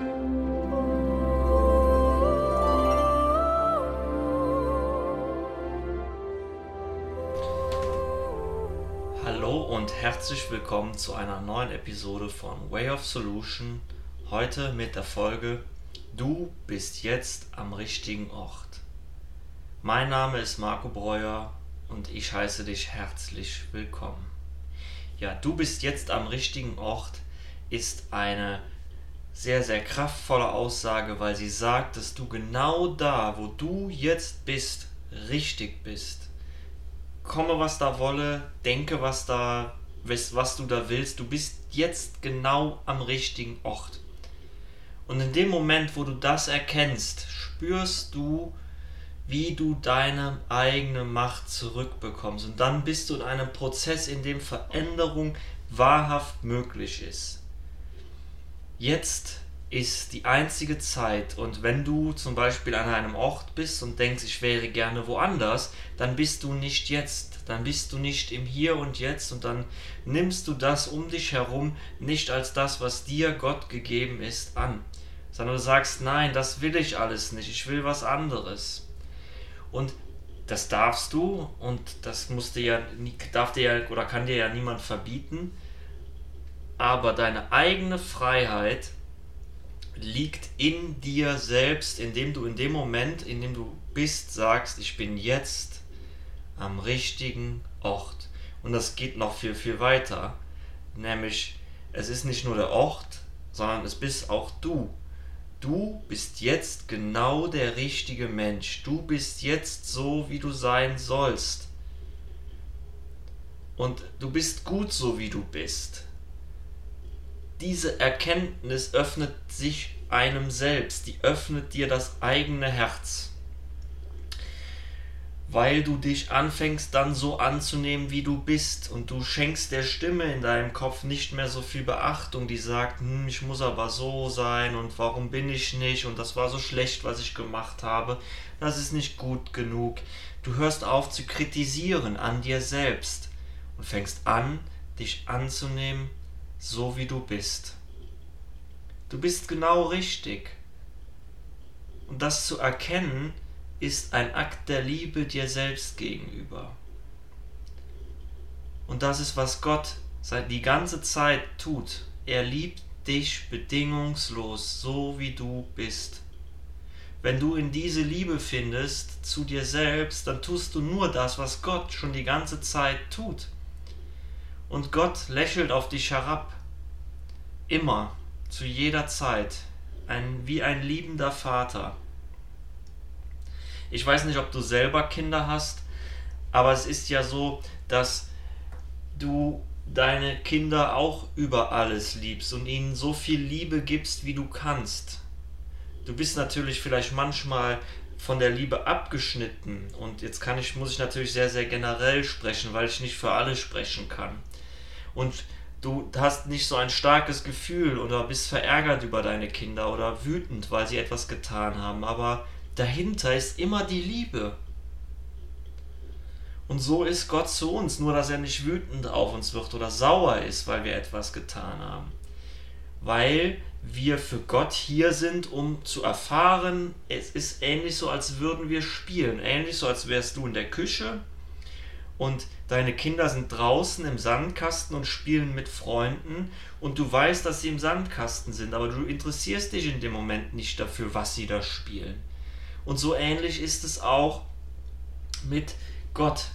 Hallo und herzlich willkommen zu einer neuen Episode von Way of Solution. Heute mit der Folge Du bist jetzt am richtigen Ort. Mein Name ist Marco Breuer und ich heiße dich herzlich willkommen. Ja, du bist jetzt am richtigen Ort ist eine sehr, sehr kraftvolle Aussage, weil sie sagt, dass du genau da, wo du jetzt bist, richtig bist. Komme, was da wolle, denke, was da, was du da willst, du bist jetzt genau am richtigen Ort. Und in dem Moment, wo du das erkennst, spürst du, wie du deine eigene Macht zurückbekommst. Und dann bist du in einem Prozess, in dem Veränderung wahrhaft möglich ist. Jetzt ist die einzige Zeit und wenn du zum Beispiel an einem Ort bist und denkst, ich wäre gerne woanders, dann bist du nicht jetzt, dann bist du nicht im Hier und Jetzt und dann nimmst du das um dich herum nicht als das, was dir Gott gegeben ist, an, sondern du sagst, nein, das will ich alles nicht, ich will was anderes. Und das darfst du und das muss dir ja, darf dir ja oder kann dir ja niemand verbieten. Aber deine eigene Freiheit liegt in dir selbst, indem du in dem Moment, in dem du bist, sagst, ich bin jetzt am richtigen Ort. Und das geht noch viel, viel weiter. Nämlich, es ist nicht nur der Ort, sondern es bist auch du du bist jetzt genau der richtige Mensch. Du bist jetzt so, wie du sein sollst. Und du bist gut so, wie du bist. Diese Erkenntnis öffnet sich einem selbst, die öffnet dir das eigene Herz. Weil du dich anfängst dann so anzunehmen, wie du bist. Und du schenkst der Stimme in deinem Kopf nicht mehr so viel Beachtung, die sagt, hm, ich muss aber so sein und warum bin ich nicht? Und das war so schlecht, was ich gemacht habe, das ist nicht gut genug. Du hörst auf zu kritisieren an dir selbst und fängst an, dich anzunehmen, so wie du bist. Du bist genau richtig. Und das zu erkennen, ist ein Akt der Liebe dir selbst gegenüber. Und das ist, was Gott seit die ganze Zeit tut. Er liebt dich bedingungslos, so wie du bist. Wenn du in diese Liebe findest zu dir selbst, dann tust du nur das, was Gott schon die ganze Zeit tut. Und Gott lächelt auf dich herab. Immer, zu jeder Zeit, ein, wie ein liebender Vater. Ich weiß nicht, ob du selber Kinder hast, aber es ist ja so, dass du deine Kinder auch über alles liebst und ihnen so viel Liebe gibst, wie du kannst. Du bist natürlich vielleicht manchmal von der Liebe abgeschnitten und jetzt kann ich muss ich natürlich sehr sehr generell sprechen, weil ich nicht für alle sprechen kann. Und du hast nicht so ein starkes Gefühl oder bist verärgert über deine Kinder oder wütend, weil sie etwas getan haben, aber dahinter ist immer die Liebe. Und so ist Gott zu uns, nur dass er nicht wütend auf uns wird oder sauer ist, weil wir etwas getan haben. Weil wir für Gott hier sind, um zu erfahren, es ist ähnlich so, als würden wir spielen. Ähnlich so, als wärst du in der Küche und deine Kinder sind draußen im Sandkasten und spielen mit Freunden und du weißt, dass sie im Sandkasten sind, aber du interessierst dich in dem Moment nicht dafür, was sie da spielen. Und so ähnlich ist es auch mit Gott.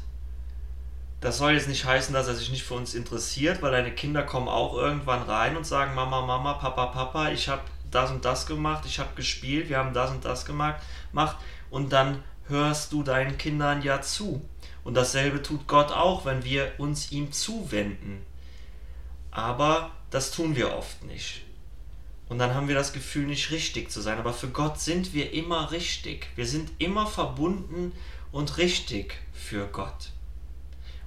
Das soll jetzt nicht heißen, dass er sich nicht für uns interessiert, weil deine Kinder kommen auch irgendwann rein und sagen, Mama, Mama, Papa, Papa, ich habe das und das gemacht, ich habe gespielt, wir haben das und das gemacht, macht und dann hörst du deinen Kindern ja zu. Und dasselbe tut Gott auch, wenn wir uns ihm zuwenden. Aber das tun wir oft nicht. Und dann haben wir das Gefühl, nicht richtig zu sein. Aber für Gott sind wir immer richtig. Wir sind immer verbunden und richtig für Gott.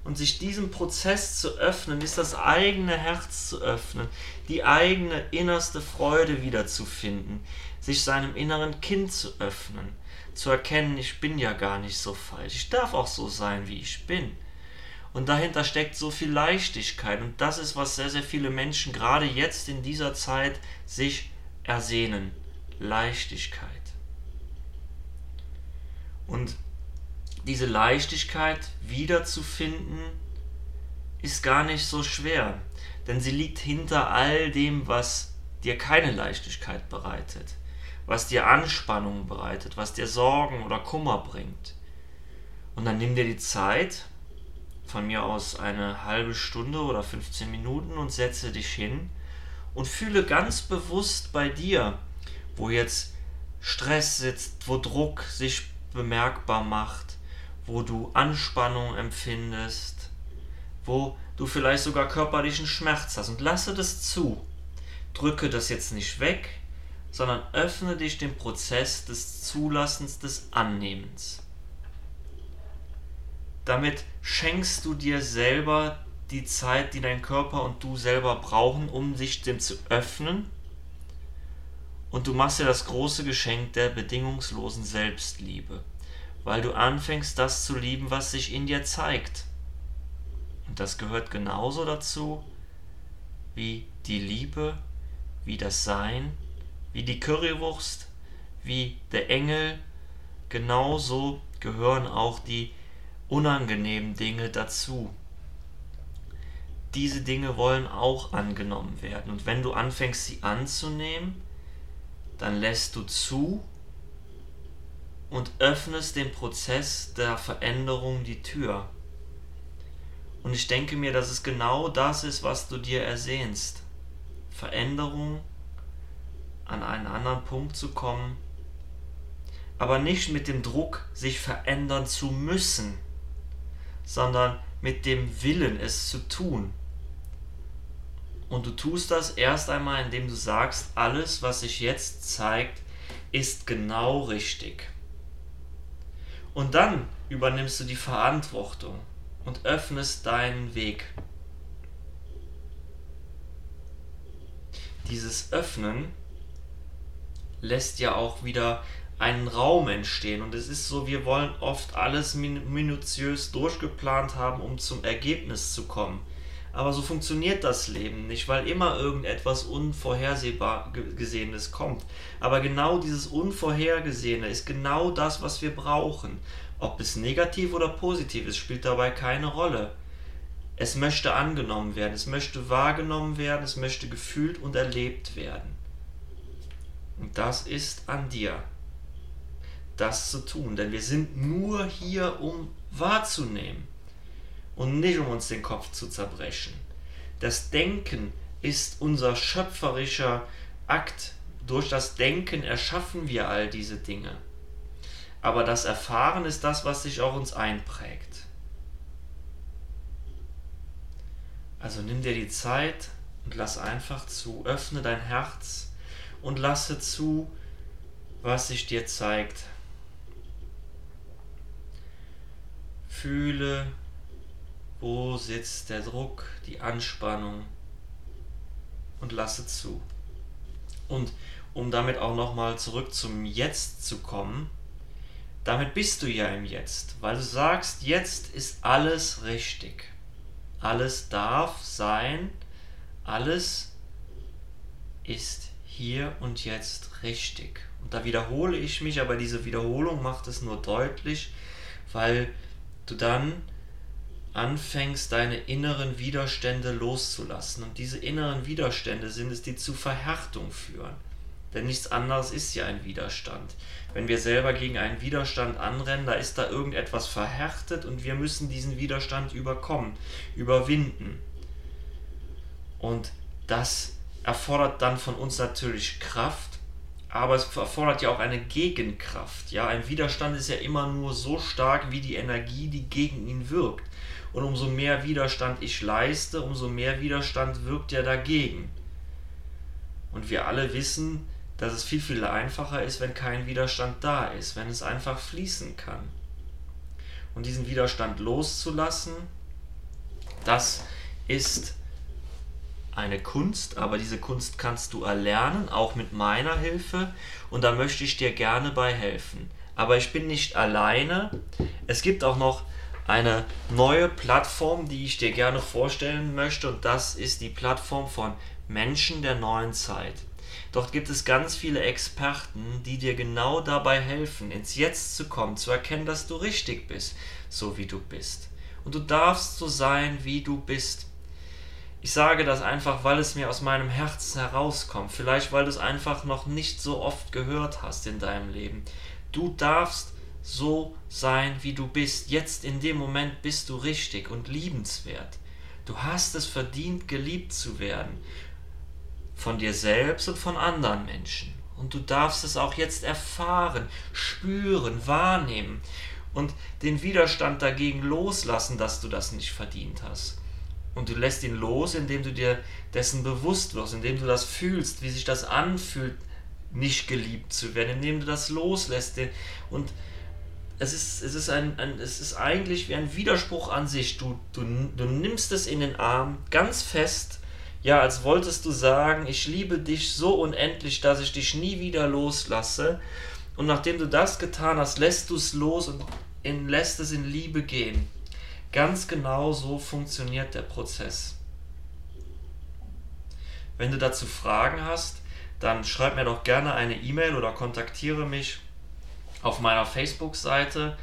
Und sich diesem Prozess zu öffnen, ist das eigene Herz zu öffnen, die eigene innerste Freude wiederzufinden, sich seinem inneren Kind zu öffnen, zu erkennen, ich bin ja gar nicht so falsch, ich darf auch so sein, wie ich bin. Und dahinter steckt so viel Leichtigkeit. Und das ist, was sehr, sehr viele Menschen gerade jetzt in dieser Zeit sich ersehnen. Leichtigkeit. Und diese Leichtigkeit wiederzufinden, ist gar nicht so schwer, denn sie liegt hinter all dem, was dir keine Leichtigkeit bereitet, was dir Anspannung bereitet, was dir Sorgen oder Kummer bringt. Und dann nimm dir die Zeit, von mir aus eine halbe Stunde oder 15 Minuten und setze dich hin und fühle ganz bewusst bei dir, wo jetzt Stress sitzt, wo Druck sich bemerkbar macht, wo du Anspannung empfindest, wo du vielleicht sogar körperlichen Schmerz hast und lasse das zu. Drücke das jetzt nicht weg, sondern öffne dich dem Prozess des Zulassens, des Annehmens. Damit schenkst du dir selber die Zeit, die dein Körper und du selber brauchen, um sich dem zu öffnen. Und du machst dir das große Geschenk der bedingungslosen Selbstliebe, weil du anfängst, das zu lieben, was sich in dir zeigt. Und das gehört genauso dazu wie die Liebe, wie das Sein, wie die Currywurst, wie der Engel. Genauso gehören auch die unangenehmen Dinge dazu. Diese Dinge wollen auch angenommen werden. Und wenn du anfängst, sie anzunehmen, dann lässt du zu und öffnest dem Prozess der Veränderung die Tür. Und ich denke mir, dass es genau das ist, was du dir ersehnst. Veränderung, an einen anderen Punkt zu kommen, aber nicht mit dem Druck, sich verändern zu müssen, sondern mit dem Willen, es zu tun. Und du tust das erst einmal, indem du sagst, alles, was sich jetzt zeigt, ist genau richtig. Und dann übernimmst du die Verantwortung und öffnest deinen Weg. Dieses Öffnen lässt ja auch wieder einen Raum entstehen. Und es ist so, wir wollen oft alles minutiös durchgeplant haben, um zum Ergebnis zu kommen. Aber so funktioniert das Leben nicht, weil immer irgendetwas Unvorhersehbar Gesehenes kommt. Aber genau dieses Unvorhergesehene ist genau das, was wir brauchen. Ob es negativ oder positiv ist, spielt dabei keine Rolle. Es möchte angenommen werden, es möchte wahrgenommen werden, es möchte gefühlt und erlebt werden. Und das ist an dir, das zu tun. Denn wir sind nur hier, um wahrzunehmen und nicht um uns den Kopf zu zerbrechen. Das Denken ist unser schöpferischer Akt. Durch das Denken erschaffen wir all diese Dinge. Aber das Erfahren ist das, was sich auch uns einprägt. Also nimm dir die Zeit und lass einfach zu, öffne dein Herz und lasse zu, was sich dir zeigt. Fühle, wo sitzt der Druck, die Anspannung und lasse zu. Und um damit auch nochmal zurück zum Jetzt zu kommen, damit bist du ja im Jetzt, weil du sagst, jetzt ist alles richtig. Alles darf sein, alles ist hier und jetzt richtig. Und da wiederhole ich mich, aber diese Wiederholung macht es nur deutlich, weil du dann anfängst, deine inneren Widerstände loszulassen. Und diese inneren Widerstände sind es, die zu Verhärtung führen. Denn nichts anderes ist ja ein Widerstand. Wenn wir selber gegen einen Widerstand anrennen, da ist da irgendetwas verhärtet und wir müssen diesen Widerstand überkommen, überwinden. Und das erfordert dann von uns natürlich Kraft, aber es erfordert ja auch eine Gegenkraft. Ja, ein Widerstand ist ja immer nur so stark wie die Energie, die gegen ihn wirkt. Und umso mehr Widerstand ich leiste, umso mehr Widerstand wirkt ja dagegen. Und wir alle wissen, dass es viel, viel einfacher ist, wenn kein Widerstand da ist, wenn es einfach fließen kann. Und diesen Widerstand loszulassen, das ist eine Kunst, aber diese Kunst kannst du erlernen, auch mit meiner Hilfe. Und da möchte ich dir gerne bei helfen. Aber ich bin nicht alleine. Es gibt auch noch eine neue Plattform, die ich dir gerne vorstellen möchte. Und das ist die Plattform von Menschen der neuen Zeit. Dort gibt es ganz viele Experten, die dir genau dabei helfen, ins Jetzt zu kommen, zu erkennen, dass du richtig bist, so wie du bist. Und du darfst so sein, wie du bist. Ich sage das einfach, weil es mir aus meinem Herzen herauskommt. Vielleicht, weil du es einfach noch nicht so oft gehört hast in deinem Leben. Du darfst so sein, wie du bist. Jetzt in dem Moment bist du richtig und liebenswert. Du hast es verdient, geliebt zu werden. Von dir selbst und von anderen Menschen. Und du darfst es auch jetzt erfahren, spüren, wahrnehmen und den Widerstand dagegen loslassen, dass du das nicht verdient hast. Und du lässt ihn los, indem du dir dessen bewusst wirst, indem du das fühlst, wie sich das anfühlt, nicht geliebt zu werden, indem du das loslässt. Und es ist, es ist, ein, ein, es ist eigentlich wie ein Widerspruch an sich. Du, du, du nimmst es in den Arm ganz fest, ja, als wolltest du sagen, ich liebe dich so unendlich, dass ich dich nie wieder loslasse. Und nachdem du das getan hast, lässt du es los und in, lässt es in Liebe gehen. Ganz genau so funktioniert der Prozess. Wenn du dazu Fragen hast, dann schreib mir doch gerne eine E-Mail oder kontaktiere mich auf meiner Facebook-Seite.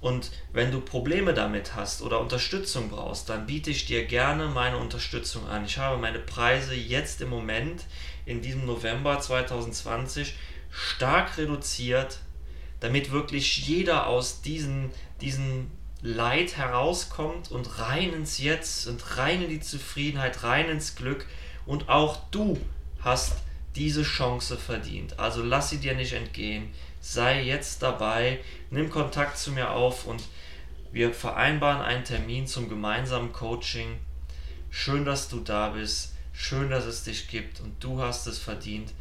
Und wenn du Probleme damit hast oder Unterstützung brauchst, dann biete ich dir gerne meine Unterstützung an. Ich habe meine Preise jetzt im Moment in diesem November 2020 stark reduziert, damit wirklich jeder aus diesen, diesen Leid herauskommt und rein ins Jetzt und rein in die Zufriedenheit, rein ins Glück. Und auch du hast diese Chance verdient. Also lass sie dir nicht entgehen. Sei jetzt dabei, nimm Kontakt zu mir auf und wir vereinbaren einen Termin zum gemeinsamen Coaching. Schön, dass du da bist. Schön, dass es dich gibt und du hast es verdient,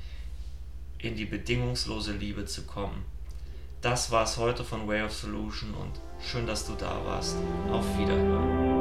in die bedingungslose Liebe zu kommen. Das war es heute von Way of Solution und Schön, dass du da warst. Auf Wiederhören.